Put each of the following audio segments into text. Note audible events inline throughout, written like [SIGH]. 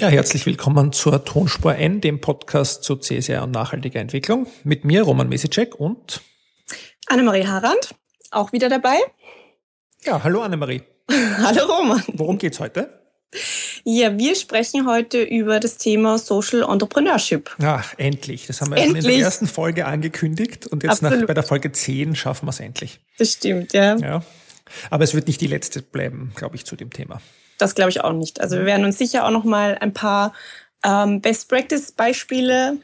Ja, herzlich willkommen zur Tonspur N, dem Podcast zu CSR und nachhaltiger Entwicklung. Mit mir Roman Mesicek und Annemarie Harand, auch wieder dabei. Ja, hallo Annemarie. [LAUGHS] hallo Roman. Worum geht's heute? Ja, wir sprechen heute über das Thema Social Entrepreneurship. Ach, endlich. Das haben wir endlich. in der ersten Folge angekündigt und jetzt nach, bei der Folge 10 schaffen wir es endlich. Das stimmt, ja. ja. Aber es wird nicht die letzte bleiben, glaube ich, zu dem Thema. Das glaube ich auch nicht. Also wir werden uns sicher auch noch mal ein paar ähm, Best Practice Beispiele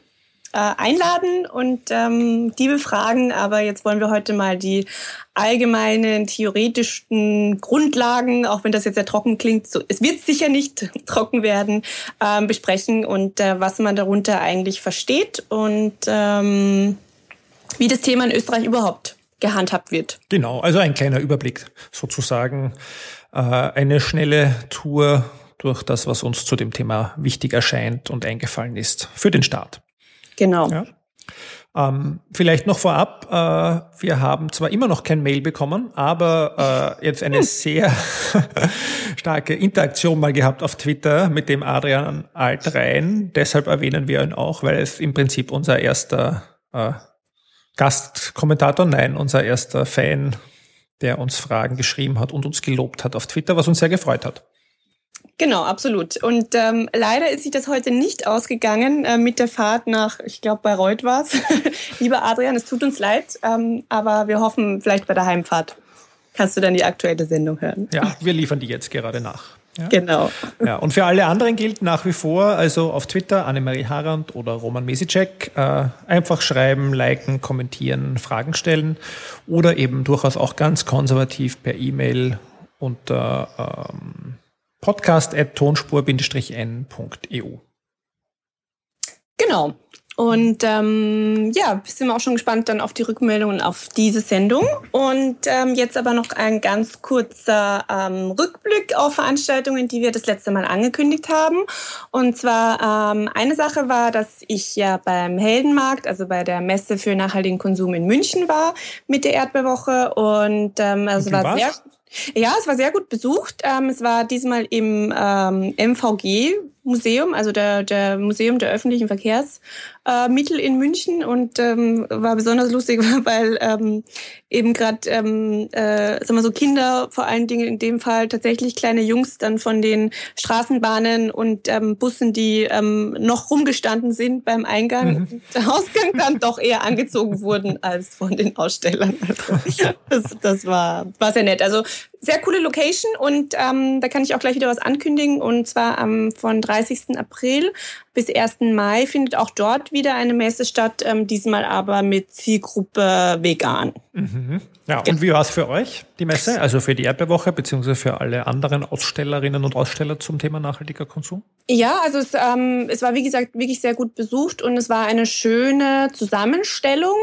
äh, einladen und ähm, die befragen. Aber jetzt wollen wir heute mal die allgemeinen theoretischen Grundlagen, auch wenn das jetzt sehr trocken klingt, so, es wird sicher nicht [LAUGHS] trocken werden, ähm, besprechen und äh, was man darunter eigentlich versteht und ähm, wie das Thema in Österreich überhaupt gehandhabt wird. Genau, also ein kleiner Überblick sozusagen äh, eine schnelle Tour durch das, was uns zu dem Thema wichtig erscheint und eingefallen ist für den Start. Genau. Ja. Ähm, vielleicht noch vorab, äh, wir haben zwar immer noch kein Mail bekommen, aber äh, jetzt eine hm. sehr [LAUGHS] starke Interaktion mal gehabt auf Twitter mit dem Adrian Altrein. Deshalb erwähnen wir ihn auch, weil es im Prinzip unser erster äh, Gastkommentator, nein, unser erster Fan der uns Fragen geschrieben hat und uns gelobt hat auf Twitter, was uns sehr gefreut hat. Genau, absolut. Und ähm, leider ist sich das heute nicht ausgegangen äh, mit der Fahrt nach, ich glaube, Bayreuth war es. [LAUGHS] Lieber Adrian, es tut uns leid, ähm, aber wir hoffen, vielleicht bei der Heimfahrt kannst du dann die aktuelle Sendung hören. Ja, wir liefern die jetzt gerade nach. Ja? Genau. Ja, und für alle anderen gilt nach wie vor, also auf Twitter Annemarie Harand oder Roman Mesicek, äh, einfach schreiben, liken, kommentieren, Fragen stellen oder eben durchaus auch ganz konservativ per E-Mail unter ähm, podcast.tonspur-n.eu. Genau. Und ähm, ja, sind wir auch schon gespannt dann auf die Rückmeldungen auf diese Sendung. Und ähm, jetzt aber noch ein ganz kurzer ähm, Rückblick auf Veranstaltungen, die wir das letzte Mal angekündigt haben. Und zwar ähm, eine Sache war, dass ich ja beim Heldenmarkt, also bei der Messe für nachhaltigen Konsum in München war mit der Erdbeerwoche. Und ähm, also war warst? sehr ja, es war sehr gut besucht. Ähm, es war diesmal im ähm, MVG Museum, also der, der Museum der öffentlichen Verkehrsmittel äh, in München und ähm, war besonders lustig, [LAUGHS] weil ähm, eben gerade, ähm, äh, sagen wir so Kinder, vor allen Dingen in dem Fall tatsächlich kleine Jungs dann von den Straßenbahnen und ähm, Bussen, die ähm, noch rumgestanden sind beim Eingang mhm. Ausgang dann [LAUGHS] doch eher angezogen wurden als von den Ausstellern. Also das, das war, war sehr nett. Also sehr coole Location und ähm, da kann ich auch gleich wieder was ankündigen und zwar ähm, von 30. April bis 1. Mai findet auch dort wieder eine Messe statt, ähm, diesmal aber mit Zielgruppe vegan. Mhm. Ja, und wie war es für euch, die Messe? Also für die Erdbeerwoche, beziehungsweise für alle anderen Ausstellerinnen und Aussteller zum Thema nachhaltiger Konsum? Ja, also es, ähm, es war wie gesagt wirklich sehr gut besucht und es war eine schöne Zusammenstellung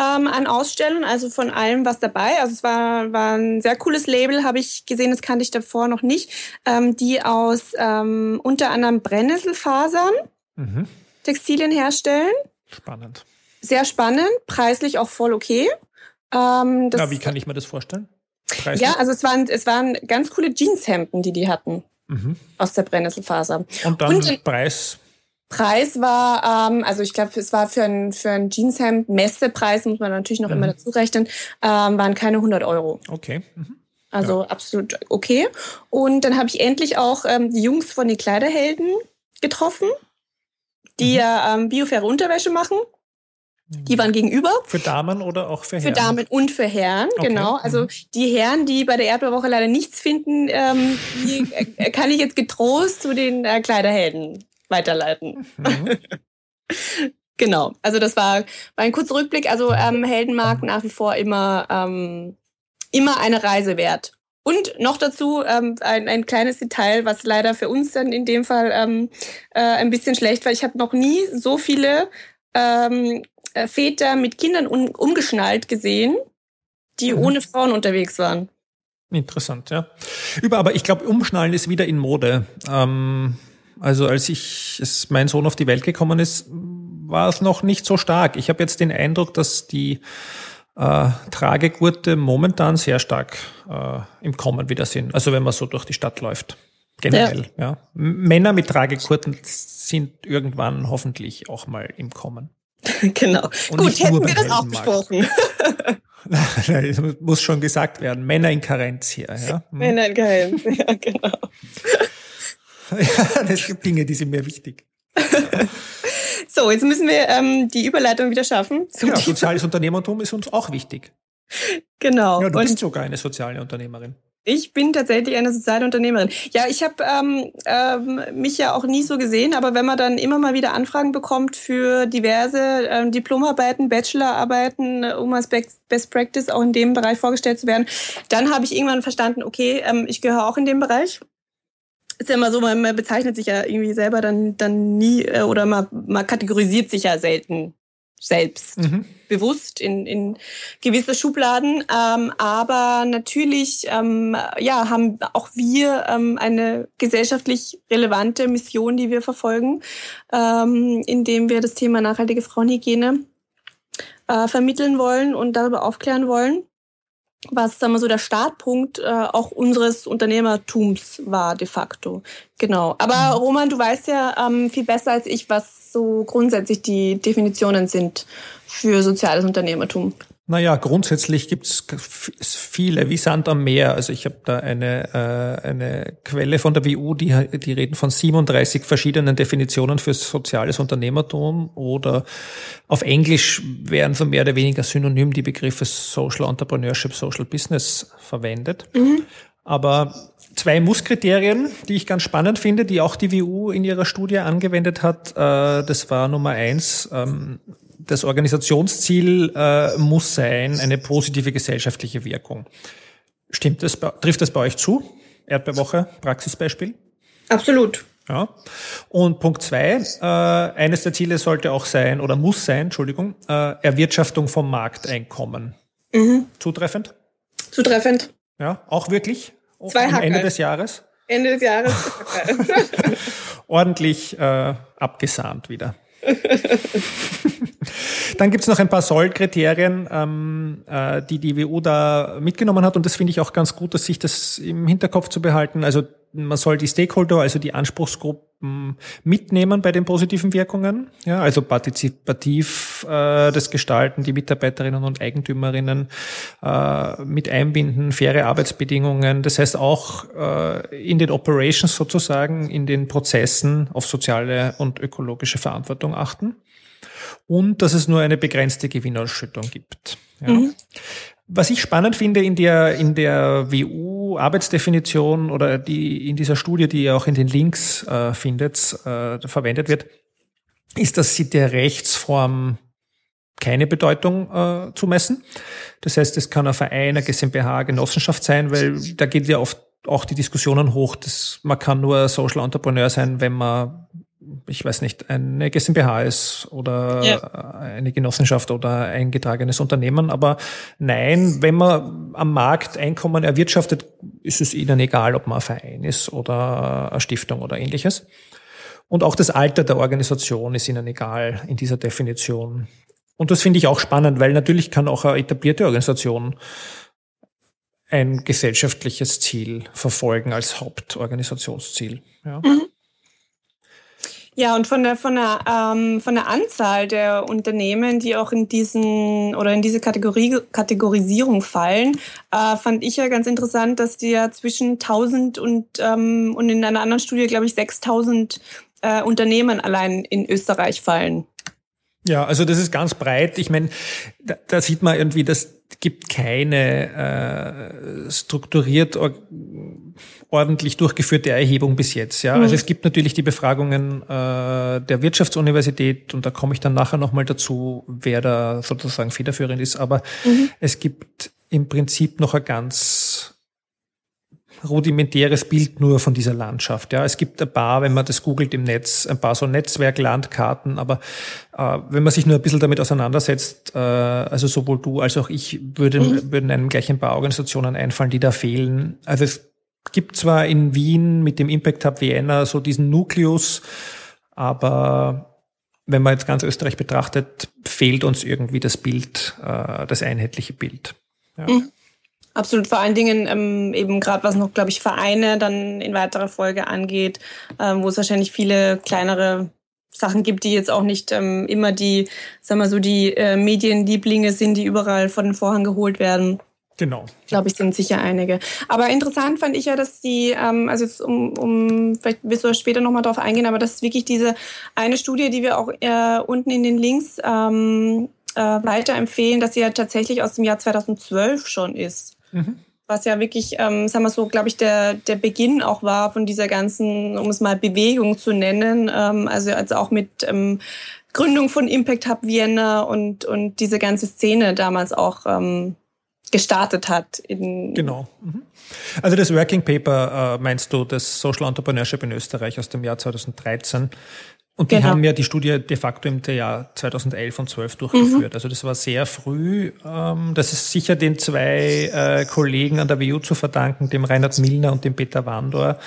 ähm, an Ausstellungen, also von allem was dabei. Also es war, war ein sehr cooles Label, habe ich gesehen, das kannte ich davor noch nicht, ähm, die aus ähm, unter anderem Brennnesselfasern mhm. Textilien herstellen. Spannend. Sehr spannend, preislich auch voll okay. Ähm, ja, wie kann ich mir das vorstellen? Preislich? Ja, also es waren, es waren ganz coole Jeanshemden, die die hatten. Mhm. Aus der Brennnesselfaser. Und dann Und, Preis? Preis war, ähm, also ich glaube, es war für ein, für ein Jeanshemd, Messepreis, muss man natürlich noch mhm. immer dazu rechnen, ähm, waren keine 100 Euro. Okay. Mhm. Also ja. absolut okay. Und dann habe ich endlich auch ähm, die Jungs von den Kleiderhelden getroffen, die mhm. ja ähm, biofaire Unterwäsche machen. Die waren gegenüber. Für Damen oder auch für Herren? Für Damen und für Herren, okay. genau. Also mhm. die Herren, die bei der Erdbeerwoche leider nichts finden, ähm, die äh, kann ich jetzt getrost zu den äh, Kleiderhelden weiterleiten. Mhm. [LAUGHS] genau. Also das war, war ein kurzer Rückblick. Also ähm, Heldenmarkt nach wie vor immer, ähm, immer eine Reise wert. Und noch dazu ähm, ein, ein kleines Detail, was leider für uns dann in dem Fall ähm, äh, ein bisschen schlecht war. Ich habe noch nie so viele ähm, äh, Väter mit Kindern um, umgeschnallt gesehen, die mhm. ohne Frauen unterwegs waren. Interessant, ja. Über, aber ich glaube, Umschnallen ist wieder in Mode. Ähm, also als ich, als mein Sohn auf die Welt gekommen ist, war es noch nicht so stark. Ich habe jetzt den Eindruck, dass die äh, Tragegurte momentan sehr stark äh, im Kommen wieder sind. Also wenn man so durch die Stadt läuft. generell. Ja. ja. Männer mit Tragekurten sind irgendwann hoffentlich auch mal im Kommen. [LAUGHS] genau. Und Gut, hätten wir das auch besprochen. das [LAUGHS] muss schon gesagt werden. Männer in Karenz hier. Ja? [LAUGHS] Hm. Männer in Karenz, ja, genau. ja, es gibt Dinge, die sind mir wichtig. So, jetzt müssen wir ähm, die Überleitung wieder schaffen. Ja, soziales Unternehmertum ist uns auch wichtig. Genau. Ja, du Und bist sogar eine soziale Unternehmerin. Ich bin tatsächlich eine soziale Unternehmerin. Ja, ich habe ähm, ähm, mich ja auch nie so gesehen, aber wenn man dann immer mal wieder Anfragen bekommt für diverse ähm, Diplomarbeiten, Bachelorarbeiten, um als Best Practice auch in dem Bereich vorgestellt zu werden, dann habe ich irgendwann verstanden, okay, ähm, ich gehöre auch in dem Bereich. Ist ja immer so, man bezeichnet sich ja irgendwie selber dann, dann nie äh, oder man, man kategorisiert sich ja selten selbst mhm. bewusst in, in gewisse Schubladen. Ähm, aber natürlich ähm, ja, haben auch wir ähm, eine gesellschaftlich relevante Mission, die wir verfolgen, ähm, indem wir das Thema nachhaltige Frauenhygiene äh, vermitteln wollen und darüber aufklären wollen was sagen wir so der Startpunkt äh, auch unseres Unternehmertums war de facto. Genau. Aber mhm. Roman, du weißt ja ähm, viel besser als ich, was so grundsätzlich die Definitionen sind für soziales Unternehmertum? Naja, grundsätzlich gibt es viele, wie Sand am Meer. Also ich habe da eine, äh, eine Quelle von der WU, die, die reden von 37 verschiedenen Definitionen für soziales Unternehmertum oder auf Englisch werden so mehr oder weniger synonym die Begriffe Social Entrepreneurship, Social Business verwendet. Mhm. Aber zwei Musskriterien, die ich ganz spannend finde, die auch die WU in ihrer Studie angewendet hat. Äh, das war Nummer eins. Das Organisationsziel äh, muss sein, eine positive gesellschaftliche Wirkung. Stimmt das? Trifft das bei euch zu? Erdbeerwoche, Praxisbeispiel? Absolut. Ja. Und Punkt zwei, äh, eines der Ziele sollte auch sein oder muss sein, Entschuldigung, Erwirtschaftung vom Markteinkommen. Mhm. Zutreffend? Zutreffend. Ja, auch wirklich? Zwei Am Ende des Jahres? Ende des Jahres. [LAUGHS] Ordentlich äh, abgesahnt wieder. [LAUGHS] Dann gibt's noch ein paar Sollkriterien, ähm, äh, die die WU da mitgenommen hat. Und das finde ich auch ganz gut, dass sich das im Hinterkopf zu behalten. Also man soll die Stakeholder, also die Anspruchsgruppen mitnehmen bei den positiven Wirkungen. Ja, also partizipativ äh, das Gestalten, die Mitarbeiterinnen und Eigentümerinnen äh, mit einbinden, faire Arbeitsbedingungen. Das heißt auch äh, in den Operations sozusagen, in den Prozessen auf soziale und ökologische Verantwortung achten und dass es nur eine begrenzte Gewinnausschüttung gibt. Ja. Mhm. Was ich spannend finde in der, in der WU-Arbeitsdefinition oder die, in dieser Studie, die ihr auch in den Links äh, findet, äh, verwendet wird, ist, dass sie der Rechtsform keine Bedeutung äh, zumessen. Das heißt, es kann ein Verein, eine GmbH, eine Genossenschaft sein, weil da geht ja oft auch die Diskussionen hoch, dass man kann nur Social Entrepreneur sein, wenn man ich weiß nicht, eine GmbH ist oder ja. eine Genossenschaft oder eingetragenes Unternehmen. Aber nein, wenn man am Markt Einkommen erwirtschaftet, ist es ihnen egal, ob man ein Verein ist oder eine Stiftung oder ähnliches. Und auch das Alter der Organisation ist ihnen egal in dieser Definition. Und das finde ich auch spannend, weil natürlich kann auch eine etablierte Organisation ein gesellschaftliches Ziel verfolgen als Hauptorganisationsziel. Ja. Mhm. Ja, und von der, von der, ähm, von der Anzahl der Unternehmen, die auch in diesen oder in diese Kategorie, Kategorisierung fallen, äh, fand ich ja ganz interessant, dass die ja zwischen 1000 und, ähm, und in einer anderen Studie, glaube ich, 6000 äh, Unternehmen allein in Österreich fallen. Ja, also das ist ganz breit. Ich meine, da, da sieht man irgendwie, das gibt keine äh, strukturiert ordentlich durchgeführte Erhebung bis jetzt. Ja, mhm. also es gibt natürlich die Befragungen äh, der Wirtschaftsuniversität und da komme ich dann nachher nochmal dazu, wer da sozusagen federführend ist. Aber mhm. es gibt im Prinzip noch ein ganz rudimentäres Bild nur von dieser Landschaft. Ja, es gibt ein paar, wenn man das googelt im Netz, ein paar so Netzwerklandkarten, aber äh, wenn man sich nur ein bisschen damit auseinandersetzt, äh, also sowohl du als auch ich, würde, mhm. würden einem gleich ein paar Organisationen einfallen, die da fehlen. Also es gibt zwar in Wien mit dem Impact Hub Vienna so diesen Nukleus, aber wenn man jetzt ganz Österreich betrachtet, fehlt uns irgendwie das Bild, äh, das einheitliche Bild. Ja. Mhm. Absolut, vor allen Dingen ähm, eben gerade was noch, glaube ich, Vereine dann in weiterer Folge angeht, ähm, wo es wahrscheinlich viele kleinere Sachen gibt, die jetzt auch nicht ähm, immer die, sagen wir so, die äh, Medienlieblinge sind, die überall vor den Vorhang geholt werden. Genau. Glaube ich, sind sicher einige. Aber interessant fand ich ja, dass die, ähm, also jetzt um, um vielleicht wirst du später nochmal drauf eingehen, aber das ist wirklich diese eine Studie, die wir auch äh, unten in den Links ähm, äh, weiterempfehlen, dass sie ja tatsächlich aus dem Jahr 2012 schon ist. Mhm. Was ja wirklich, ähm, sagen wir so, glaube ich, der, der Beginn auch war von dieser ganzen, um es mal Bewegung zu nennen, ähm, also, also auch mit ähm, Gründung von Impact Hub Vienna und, und diese ganze Szene damals auch ähm, gestartet hat. In genau. Mhm. Also das Working Paper äh, meinst du, das Social Entrepreneurship in Österreich aus dem Jahr 2013. Und die genau. haben ja die Studie de facto im Jahr 2011 und 12 durchgeführt. Mhm. Also das war sehr früh. Ähm, das ist sicher den zwei äh, Kollegen an der WU zu verdanken, dem Reinhard Milner und dem Peter Wandor.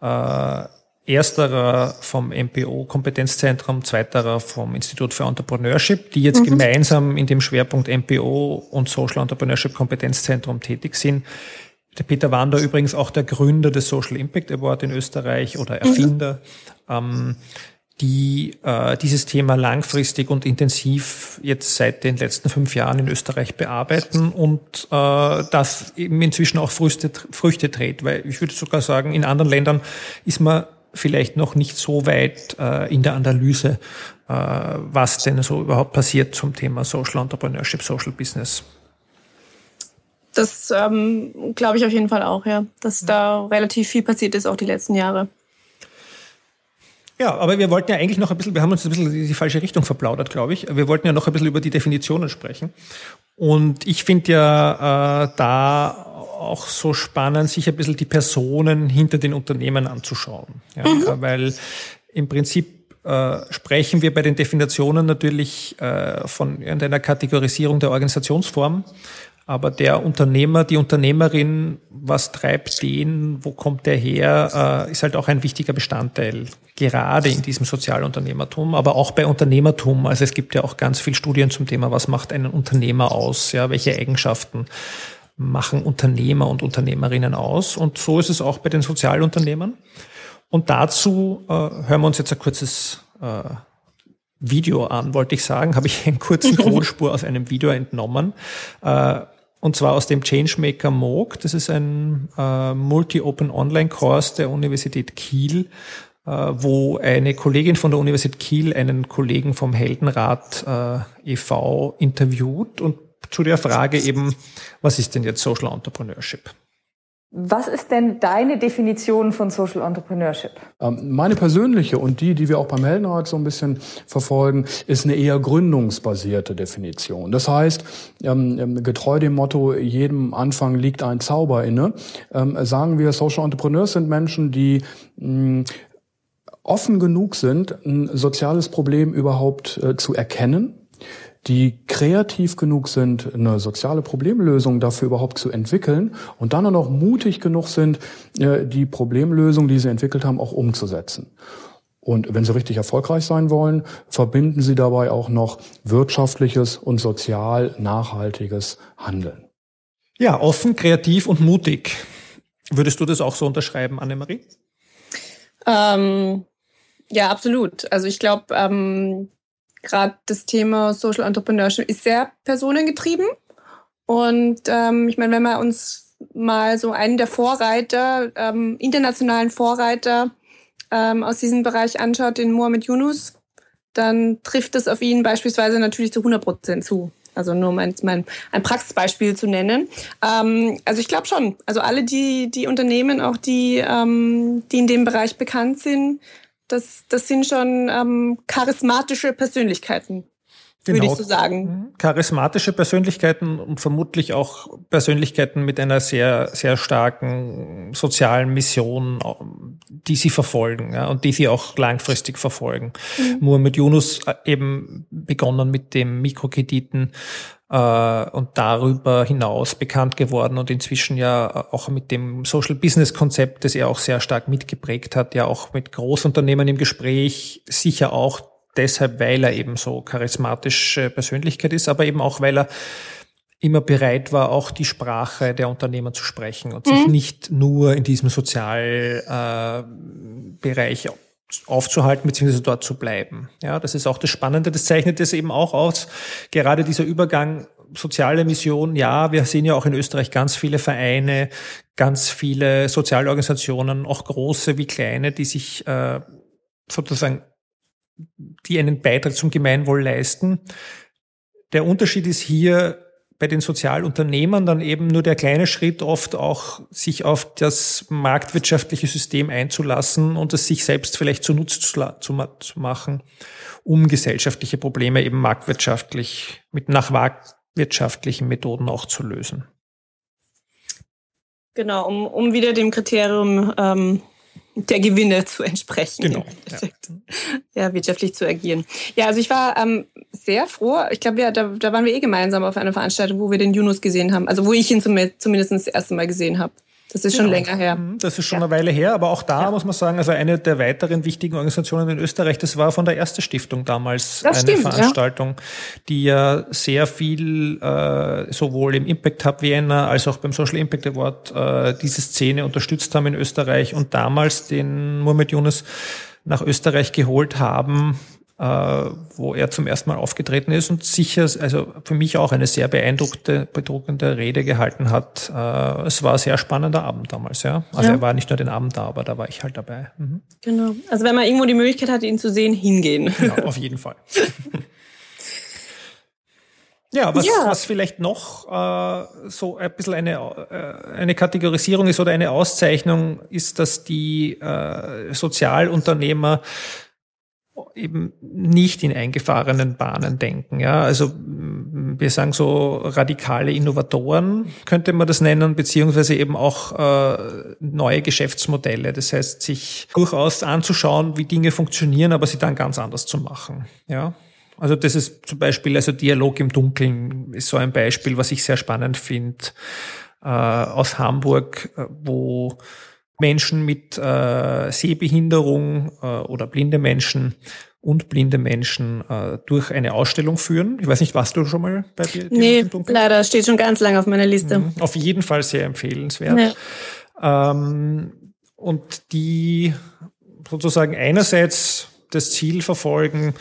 Äh, ersterer vom MPO Kompetenzzentrum, zweiterer vom Institut für Entrepreneurship, die jetzt mhm. gemeinsam in dem Schwerpunkt MPO und Social Entrepreneurship Kompetenzzentrum tätig sind. Der Peter Wander übrigens auch der Gründer des Social Impact Award in Österreich oder Erfinder. Mhm. Ähm, die äh, dieses Thema langfristig und intensiv jetzt seit den letzten fünf Jahren in Österreich bearbeiten und äh, das eben inzwischen auch Früchte, Früchte trägt, weil ich würde sogar sagen, in anderen Ländern ist man vielleicht noch nicht so weit äh, in der Analyse, äh, was denn so überhaupt passiert zum Thema Social Entrepreneurship, Social Business. Das ähm, glaube ich auf jeden Fall auch, ja, dass da relativ viel passiert ist, auch die letzten Jahre. Ja, aber wir wollten ja eigentlich noch ein bisschen, wir haben uns ein bisschen in die falsche Richtung verplaudert, glaube ich. Wir wollten ja noch ein bisschen über die Definitionen sprechen. Und ich finde ja äh, da auch so spannend, sich ein bisschen die Personen hinter den Unternehmen anzuschauen. Ja, mhm. Weil im Prinzip äh, sprechen wir bei den Definitionen natürlich äh, von irgendeiner Kategorisierung der Organisationsform. Aber der Unternehmer, die Unternehmerin, was treibt den, wo kommt der her, äh, ist halt auch ein wichtiger Bestandteil, gerade in diesem Sozialunternehmertum, aber auch bei Unternehmertum. Also es gibt ja auch ganz viel Studien zum Thema, was macht einen Unternehmer aus, ja, welche Eigenschaften machen Unternehmer und Unternehmerinnen aus. Und so ist es auch bei den Sozialunternehmern. Und dazu äh, hören wir uns jetzt ein kurzes äh, Video an, wollte ich sagen, habe ich [LAUGHS] einen kurzen [LAUGHS] Tonspur aus einem Video entnommen. Äh, und zwar aus dem Changemaker MOOC. Das ist ein äh, Multi-Open-Online-Kurs der Universität Kiel, äh, wo eine Kollegin von der Universität Kiel einen Kollegen vom Heldenrat äh, e.V. interviewt und zu der Frage eben, was ist denn jetzt Social Entrepreneurship? Was ist denn deine Definition von Social Entrepreneurship? Ähm, meine persönliche und die, die wir auch beim Heldenrat so ein bisschen verfolgen, ist eine eher gründungsbasierte Definition. Das heißt, ähm, ähm, getreu dem Motto, jedem Anfang liegt ein Zauber inne, sagen wir, Social Entrepreneurs sind Menschen, die offen genug sind, ein soziales Problem überhaupt äh, zu erkennen, die kreativ genug sind, eine soziale Problemlösung dafür überhaupt zu entwickeln und dann auch noch mutig genug sind, äh, die Problemlösung, die sie entwickelt haben, auch umzusetzen. Und wenn Sie richtig erfolgreich sein wollen, verbinden Sie dabei auch noch wirtschaftliches und sozial nachhaltiges Handeln. Ja, offen, kreativ und mutig. Würdest du das auch so unterschreiben, Annemarie? Ähm, ja, absolut. Also ich glaube, ähm, gerade das Thema Social Entrepreneurship ist sehr personengetrieben. Und ähm, ich meine, wenn wir uns mal so einen der Vorreiter, ähm, internationalen Vorreiter ähm, aus diesem Bereich anschaut, den Mohamed Yunus, dann trifft es auf ihn beispielsweise natürlich zu 100 Prozent zu. Also nur um ein, ein Praxisbeispiel zu nennen. Ähm, also ich glaube schon. Also alle die, die Unternehmen, auch die, ähm, die in dem Bereich bekannt sind, das, das sind schon ähm, charismatische Persönlichkeiten, genau. würde ich so sagen. Mhm. Charismatische Persönlichkeiten und vermutlich auch Persönlichkeiten mit einer sehr, sehr starken sozialen Mission, die sie verfolgen ja, und die sie auch langfristig verfolgen. Mhm. Muhammad Yunus äh, eben begonnen mit dem Mikrokrediten und darüber hinaus bekannt geworden und inzwischen ja auch mit dem Social Business Konzept, das er auch sehr stark mitgeprägt hat, ja auch mit Großunternehmen im Gespräch, sicher auch deshalb, weil er eben so charismatische Persönlichkeit ist, aber eben auch, weil er immer bereit war, auch die Sprache der Unternehmer zu sprechen und sich mhm. nicht nur in diesem Sozialbereich äh, aufzuhalten bzw. dort zu bleiben. Ja, das ist auch das Spannende. Das zeichnet es eben auch aus. Gerade dieser Übergang soziale Mission. Ja, wir sehen ja auch in Österreich ganz viele Vereine, ganz viele Sozialorganisationen, auch große wie kleine, die sich äh, sozusagen, die einen Beitrag zum Gemeinwohl leisten. Der Unterschied ist hier, bei den Sozialunternehmern dann eben nur der kleine Schritt oft auch sich auf das marktwirtschaftliche System einzulassen und es sich selbst vielleicht zunutze zu, machen, um gesellschaftliche Probleme eben marktwirtschaftlich mit nach marktwirtschaftlichen Methoden auch zu lösen. Genau, um, um wieder dem Kriterium ähm, der Gewinne zu entsprechen. Genau. Ja. ja. wirtschaftlich zu agieren. Ja, also ich war ähm, sehr froh. Ich glaube, ja, da, da waren wir eh gemeinsam auf einer Veranstaltung, wo wir den Yunus gesehen haben. Also wo ich ihn zum, zumindest das erste Mal gesehen habe. Das ist schon genau. länger her. Mhm, das ist schon ja. eine Weile her, aber auch da ja. muss man sagen, also eine der weiteren wichtigen Organisationen in Österreich, das war von der Erste Stiftung damals das eine stimmt, Veranstaltung, ja. die ja sehr viel äh, sowohl im Impact Hub Vienna als auch beim Social Impact Award äh, diese Szene unterstützt haben in Österreich und damals den Muhammad Yunus nach Österreich geholt haben, wo er zum ersten Mal aufgetreten ist und sicher, also für mich auch eine sehr beeindruckende, bedruckende Rede gehalten hat. Äh, es war ein sehr spannender Abend damals, ja. Also ja. er war nicht nur den Abend da, aber da war ich halt dabei. Mhm. Genau. Also wenn man irgendwo die Möglichkeit hat, ihn zu sehen, hingehen. Genau, [LAUGHS] auf jeden Fall. [LAUGHS] Ja, was, ja. was vielleicht noch äh, so ein bisschen eine, äh, eine Kategorisierung ist oder eine Auszeichnung ist, dass die äh, Sozialunternehmer eben nicht in eingefahrenen Bahnen denken. Ja, also wir sagen so radikale Innovatoren könnte man das nennen, beziehungsweise eben auch äh, neue Geschäftsmodelle. Das heißt, sich durchaus anzuschauen, wie Dinge funktionieren, aber sie dann ganz anders zu machen. Ja. Also das ist zum Beispiel, also Dialog im Dunkeln ist so ein Beispiel, was ich sehr spannend finde, äh, aus Hamburg, äh, wo Menschen mit äh, Sehbehinderung äh, oder blinde Menschen und blinde Menschen äh, durch eine Ausstellung führen. Ich weiß nicht, warst du schon mal bei dir? Nee, leider steht schon ganz lange auf meiner Liste. Mhm. Auf jeden Fall sehr empfehlenswert. Ja. Ähm, und die sozusagen einerseits das Ziel verfolgen,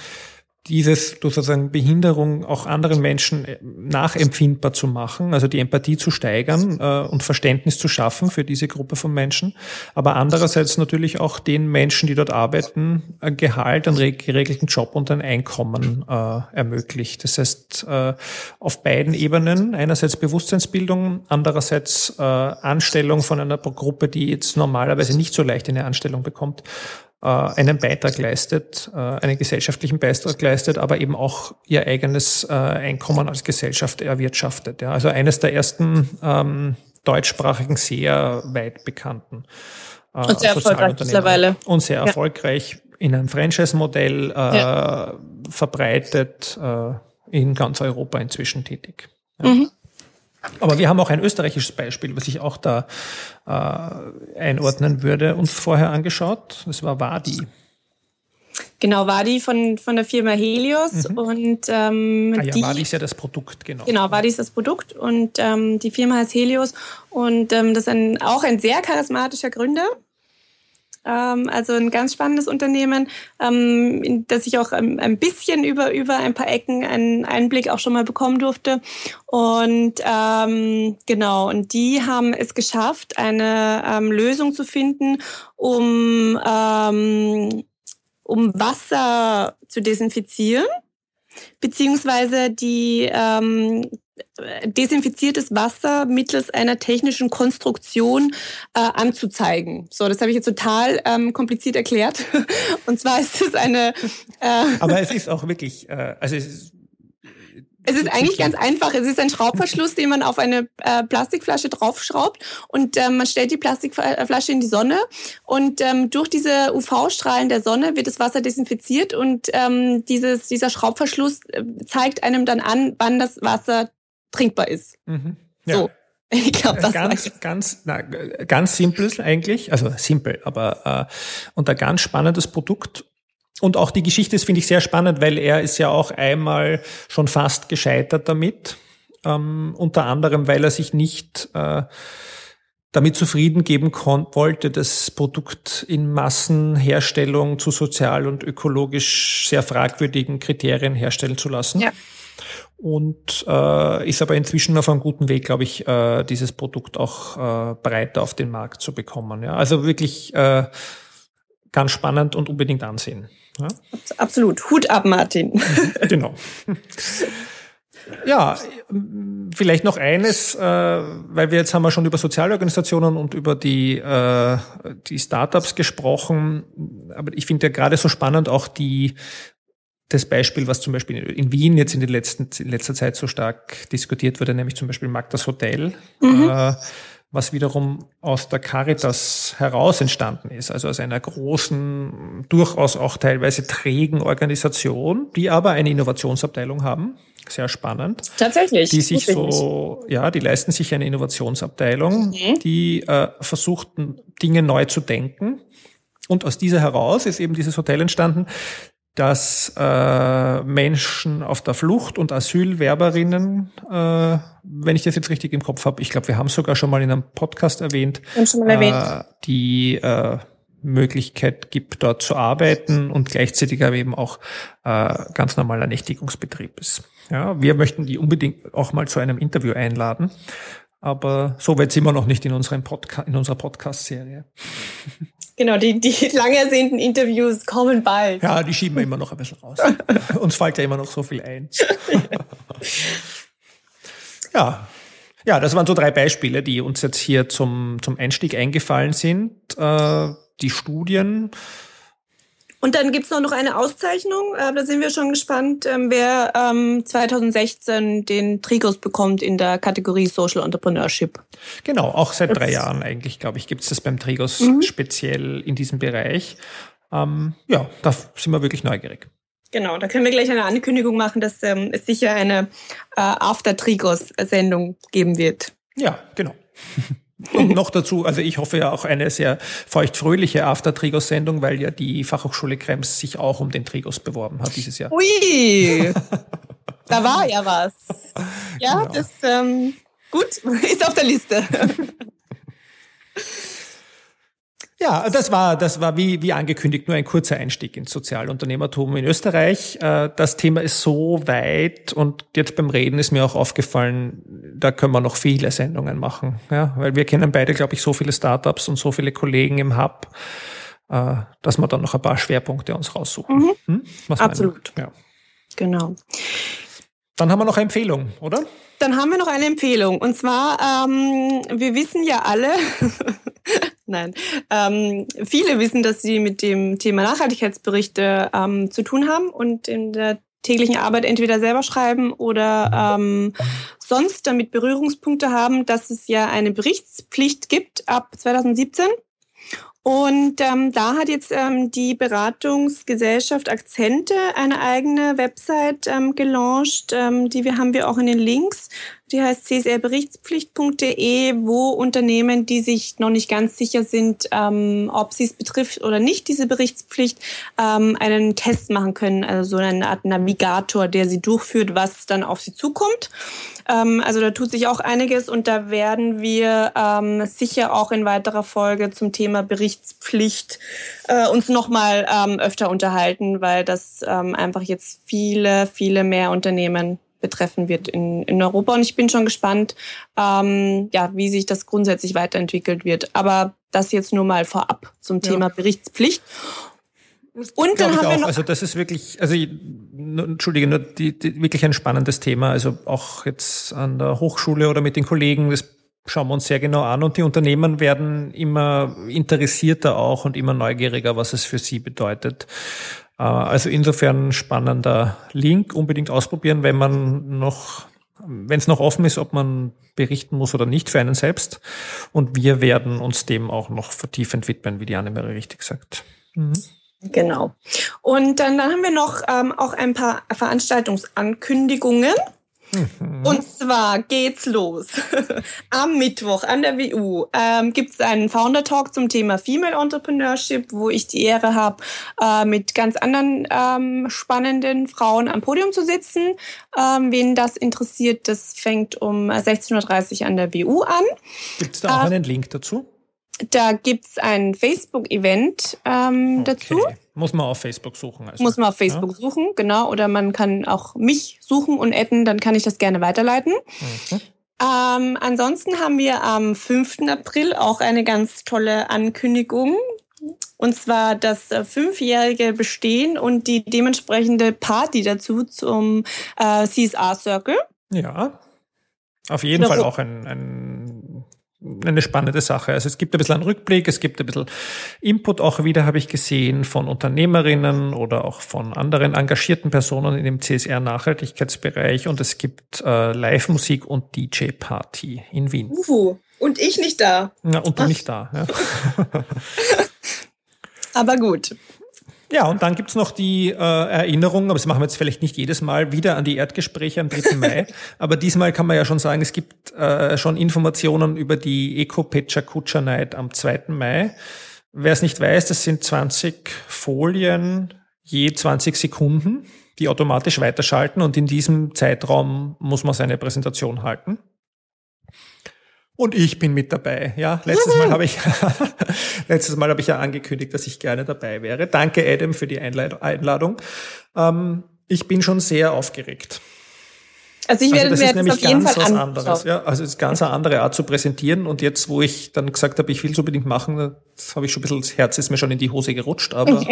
dieses sozusagen Behinderung auch anderen Menschen äh, nachempfindbar zu machen, also die Empathie zu steigern äh, und Verständnis zu schaffen für diese Gruppe von Menschen, aber andererseits natürlich auch den Menschen, die dort arbeiten, ein Gehalt, einen geregelten Job und ein Einkommen äh, ermöglicht. Das heißt, äh, auf beiden Ebenen, einerseits Bewusstseinsbildung, andererseits äh, Anstellung von einer Gruppe, die jetzt normalerweise nicht so leicht eine Anstellung bekommt, äh, einen Beitrag leistet, äh, einen gesellschaftlichen Beitrag leistet, aber eben auch ihr eigenes äh, Einkommen als Gesellschaft erwirtschaftet. Ja. Also eines der ersten ähm, deutschsprachigen sehr weit bekannten äh, und sehr erfolgreich mittlerweile. Und sehr ja. erfolgreich in einem Franchise-Modell äh, ja. verbreitet, äh, in ganz Europa inzwischen tätig. Ja. Mhm. Aber wir haben auch ein österreichisches Beispiel, was ich auch da äh, einordnen würde, uns vorher angeschaut. Das war Wadi. Genau, Wadi von, von der Firma Helios. Mhm. Und, ähm, ah ja, die, Wadi ist ja das Produkt, genau. Genau, Wadi ist das Produkt und ähm, die Firma heißt Helios. Und ähm, das ist ein, auch ein sehr charismatischer Gründer. Ähm, also ein ganz spannendes Unternehmen, ähm, in das ich auch ein bisschen über, über ein paar Ecken einen Einblick auch schon mal bekommen durfte. Und ähm, genau, und die haben es geschafft, eine ähm, Lösung zu finden, um, ähm, um Wasser zu desinfizieren beziehungsweise die ähm, desinfiziertes Wasser mittels einer technischen Konstruktion äh, anzuzeigen. So, das habe ich jetzt total ähm, kompliziert erklärt. [LAUGHS] Und zwar ist es eine. Äh, Aber es ist auch wirklich, äh, also es ist es ist eigentlich ganz einfach. Es ist ein Schraubverschluss, den man auf eine äh, Plastikflasche draufschraubt und ähm, man stellt die Plastikflasche in die Sonne und ähm, durch diese UV-Strahlen der Sonne wird das Wasser desinfiziert und ähm, dieses, dieser Schraubverschluss äh, zeigt einem dann an, wann das Wasser trinkbar ist. Mhm. Ja. So. [LAUGHS] Ich glaube, das ganz, ganz, na, ganz simpel eigentlich, also simpel, aber äh, und ein ganz spannendes Produkt. Und auch die Geschichte ist, finde ich, sehr spannend, weil er ist ja auch einmal schon fast gescheitert damit ähm, unter anderem, weil er sich nicht äh, damit zufrieden geben wollte, das Produkt in Massenherstellung zu sozial und ökologisch sehr fragwürdigen Kriterien herstellen zu lassen. Ja. Und äh, ist aber inzwischen auf einem guten Weg, glaube ich, äh, dieses Produkt auch äh, breiter auf den Markt zu bekommen. Ja? Also wirklich äh, ganz spannend und unbedingt ansehen. Ja? Absolut. Hut ab, Martin. [LAUGHS] genau. Ja, vielleicht noch eines, äh, weil wir jetzt haben wir schon über Sozialorganisationen und über die, äh, die Startups gesprochen. Aber ich finde ja gerade so spannend auch die, das Beispiel, was zum Beispiel in Wien jetzt in, den letzten, in letzter Zeit so stark diskutiert wurde, nämlich zum Beispiel Magdas Hotel. Mhm. Äh, was wiederum aus der Caritas heraus entstanden ist, also aus einer großen, durchaus auch teilweise trägen Organisation, die aber eine Innovationsabteilung haben. Sehr spannend. Tatsächlich. Die sich so, ja, die leisten sich eine Innovationsabteilung, mhm. die äh, versucht, Dinge neu zu denken. Und aus dieser heraus ist eben dieses Hotel entstanden, dass äh, Menschen auf der Flucht und Asylwerberinnen, äh, wenn ich das jetzt richtig im Kopf habe, ich glaube, wir haben sogar schon mal in einem Podcast erwähnt, äh, die äh, Möglichkeit gibt, dort zu arbeiten und gleichzeitig aber eben auch äh, ganz normaler Nächtigungsbetrieb ist. Ja, wir möchten die unbedingt auch mal zu einem Interview einladen, aber so weit sind wir noch nicht in, unserem Podca in unserer Podcast-Serie. Genau, die, die lang ersehnten Interviews kommen bald. Ja, die schieben wir immer noch ein bisschen raus. [LAUGHS] Uns fällt ja immer noch so viel ein. [LAUGHS] ja. Ja, das waren so drei Beispiele, die uns jetzt hier zum, zum Einstieg eingefallen sind. Äh, die Studien, und dann gibt's noch eine Auszeichnung, äh, da sind wir schon gespannt, ähm, wer ähm, 2016 den Trigos bekommt in der Kategorie Social Entrepreneurship. Genau, auch seit das drei Jahren eigentlich, glaube ich, gibt's das beim Trigos mhm. speziell in diesem Bereich. Ähm, ja, da sind wir wirklich neugierig. Genau, da können wir gleich eine Ankündigung machen, dass ähm, es sicher eine äh, After-Trigos-Sendung geben wird. Ja, genau. [LAUGHS] Und noch dazu, also ich hoffe ja auch eine sehr feuchtfröhliche After-Trigos-Sendung, weil ja die Fachhochschule Krems sich auch um den Trigos beworben hat dieses Jahr. Ui, [LAUGHS] da war ja was. Ja, genau. das ähm, gut, [LAUGHS] ist auf der Liste. [LAUGHS] Ja, das war, das war wie, wie angekündigt nur ein kurzer Einstieg ins Sozialunternehmertum in Österreich. Äh, das Thema ist so weit und jetzt beim Reden ist mir auch aufgefallen, da können wir noch viele Sendungen machen. Ja, weil wir kennen beide, glaube ich, so viele Startups und so viele Kollegen im Hub, äh, dass wir dann noch ein paar Schwerpunkte uns raussuchen. Mhm. Hm? Absolut. Ja. Genau. Dann haben wir noch eine Empfehlung, oder? Dann haben wir noch eine Empfehlung. Und zwar, ähm, wir wissen ja alle, [LAUGHS] nein, ähm, viele wissen, dass sie mit dem Thema Nachhaltigkeitsberichte ähm, zu tun haben und in der täglichen Arbeit entweder selber schreiben oder ähm, sonst damit Berührungspunkte haben, dass es ja eine Berichtspflicht gibt ab 2017 und ähm, da hat jetzt ähm, die Beratungsgesellschaft Akzente eine eigene Website ähm, gelauncht. Ähm, die wir, haben wir auch in den Links. Die heißt csrberichtspflicht.de, wo Unternehmen, die sich noch nicht ganz sicher sind, ähm, ob sie es betrifft oder nicht, diese Berichtspflicht, ähm, einen Test machen können. Also so eine Art Navigator, der sie durchführt, was dann auf sie zukommt. Ähm, also da tut sich auch einiges und da werden wir ähm, sicher auch in weiterer Folge zum Thema Berichtspflicht äh, uns nochmal ähm, öfter unterhalten, weil das ähm, einfach jetzt viele, viele mehr Unternehmen betreffen wird in, in Europa. Und ich bin schon gespannt, ähm, ja, wie sich das grundsätzlich weiterentwickelt wird. Aber das jetzt nur mal vorab zum Thema ja. Berichtspflicht. Und dann haben wir noch also das ist wirklich, also entschuldige, nur die, die, wirklich ein spannendes Thema. Also auch jetzt an der Hochschule oder mit den Kollegen, das schauen wir uns sehr genau an und die Unternehmen werden immer interessierter auch und immer neugieriger, was es für sie bedeutet. Äh, also insofern spannender Link, unbedingt ausprobieren, wenn man noch, wenn es noch offen ist, ob man berichten muss oder nicht für einen selbst. Und wir werden uns dem auch noch vertiefend widmen, wie die Annemarie richtig sagt. Mhm. Genau. Und dann, dann haben wir noch ähm, auch ein paar Veranstaltungsankündigungen. Mhm. Und zwar geht's los. [LAUGHS] Am Mittwoch an der WU ähm, gibt es einen Founder Talk zum Thema Female Entrepreneurship, wo ich die Ehre habe, äh, mit ganz anderen ähm, spannenden Frauen am Podium zu sitzen. Ähm, wen das interessiert, das fängt um 16.30 Uhr an der WU an. Gibt es da auch äh, einen Link dazu? Da gibt's ein Facebook-Event ähm, okay. dazu. Muss man auf Facebook suchen. Also. Muss man auf Facebook ja? suchen, genau. Oder man kann auch mich suchen und adden, dann kann ich das gerne weiterleiten. Mhm. Ähm, ansonsten haben wir am 5. April auch eine ganz tolle Ankündigung. Und zwar das äh, fünfjährige Bestehen und die dementsprechende Party dazu zum äh, CSR Circle. Ja, auf jeden Fall auch ein, ein eine spannende Sache. Also es gibt ein bisschen einen Rückblick, es gibt ein bisschen Input auch wieder, habe ich gesehen, von Unternehmerinnen oder auch von anderen engagierten Personen in dem CSR-Nachhaltigkeitsbereich und es gibt äh, Live-Musik und DJ-Party in Wien. Uhu. Und ich nicht da. Ja, und du Ach. nicht da. Ja. [LAUGHS] [LAUGHS] Aber gut. Ja, und dann gibt's noch die äh, Erinnerung, aber das machen wir jetzt vielleicht nicht jedes Mal, wieder an die Erdgespräche am 3. Mai. [LAUGHS] aber diesmal kann man ja schon sagen, es gibt äh, schon Informationen über die Eco-Pecha Kutscher Night am 2. Mai. Wer es nicht weiß, das sind 20 Folien je 20 Sekunden, die automatisch weiterschalten und in diesem Zeitraum muss man seine Präsentation halten. Und ich bin mit dabei. Ja, letztes Mal habe ich [LAUGHS] letztes Mal habe ich ja angekündigt, dass ich gerne dabei wäre. Danke Adam für die Einladung. Ähm, ich bin schon sehr aufgeregt. Also ich werde also das mir ist nämlich auf jeden ganz Fall was anderes. Ja, also es ist ganz eine andere Art zu präsentieren. Und jetzt, wo ich dann gesagt habe, ich will es unbedingt machen, das habe ich schon ein bisschen, das Herz ist mir schon in die Hose gerutscht. Aber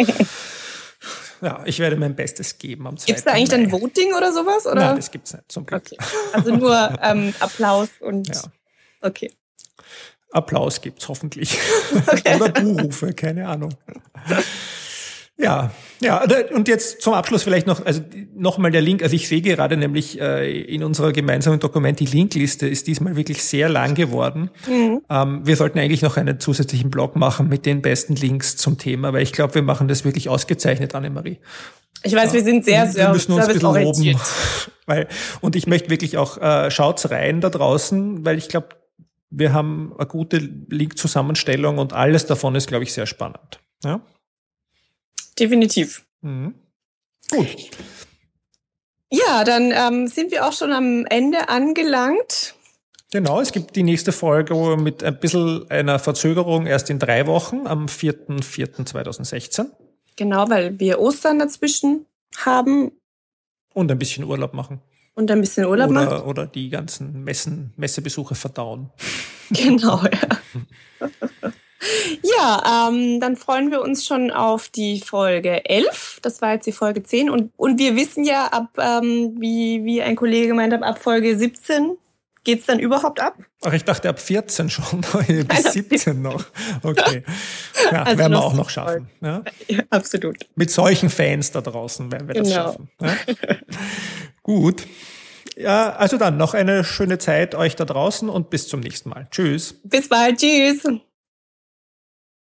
[LAUGHS] ja, ich werde mein Bestes geben am 2. Gibt es da eigentlich Mai. dann Voting oder sowas? Oder? Nein, das gibt's nicht, zum Glück. Okay. Also nur ähm, [LAUGHS] Applaus und ja. Okay. Applaus gibt's hoffentlich. [LAUGHS] [LAUGHS] Okay. Oder Buhrufe, keine Ahnung. Ja, ja, und jetzt zum Abschluss vielleicht noch, also nochmal der Link, also ich sehe gerade nämlich äh, in unserer gemeinsamen Dokument, die Linkliste ist diesmal wirklich sehr lang geworden. Mhm. Ähm, wir sollten eigentlich noch einen zusätzlichen Blog machen mit den besten Links zum Thema, weil ich glaube, wir machen das wirklich ausgezeichnet, Annemarie. Ich weiß, wir sind sehr, sehr wir müssen uns ein bisschen loben, [LAUGHS] weil, und ich möchte wirklich auch, äh, schaut's rein da draußen, weil ich glaube, wir haben eine gute Link-Zusammenstellung und alles davon ist, glaube ich, sehr spannend. Ja? Definitiv. Mhm. Gut. Ja, dann ähm, sind wir auch schon am Ende angelangt. Genau, es gibt die nächste Folge mit ein bisschen einer Verzögerung erst in drei Wochen, am 4.4.2016. Genau, weil wir Ostern dazwischen haben. Und ein bisschen Urlaub machen. Und ein bisschen Urlaub oder, machen. Oder die ganzen Messen, Messebesuche verdauen. [LAUGHS] Genau, ja. [LAUGHS] ja, ähm, dann freuen wir uns schon auf die Folge 11. Das war jetzt die Folge 10. Und, und wir wissen ja, ab, ähm, wie, wie ein Kollege gemeint hat, ab Folge 17 geht's dann überhaupt ab? Ach, ich dachte ab 14 schon, [LAUGHS] bis 17 noch. Okay. Ja, also werden wir auch noch schaffen. Ja? ja? absolut. Mit solchen Fans da draußen werden wir das genau. schaffen. Ja? [LAUGHS] Gut. Ja, also dann noch eine schöne Zeit euch da draußen und bis zum nächsten Mal. Tschüss. Bis bald. Tschüss.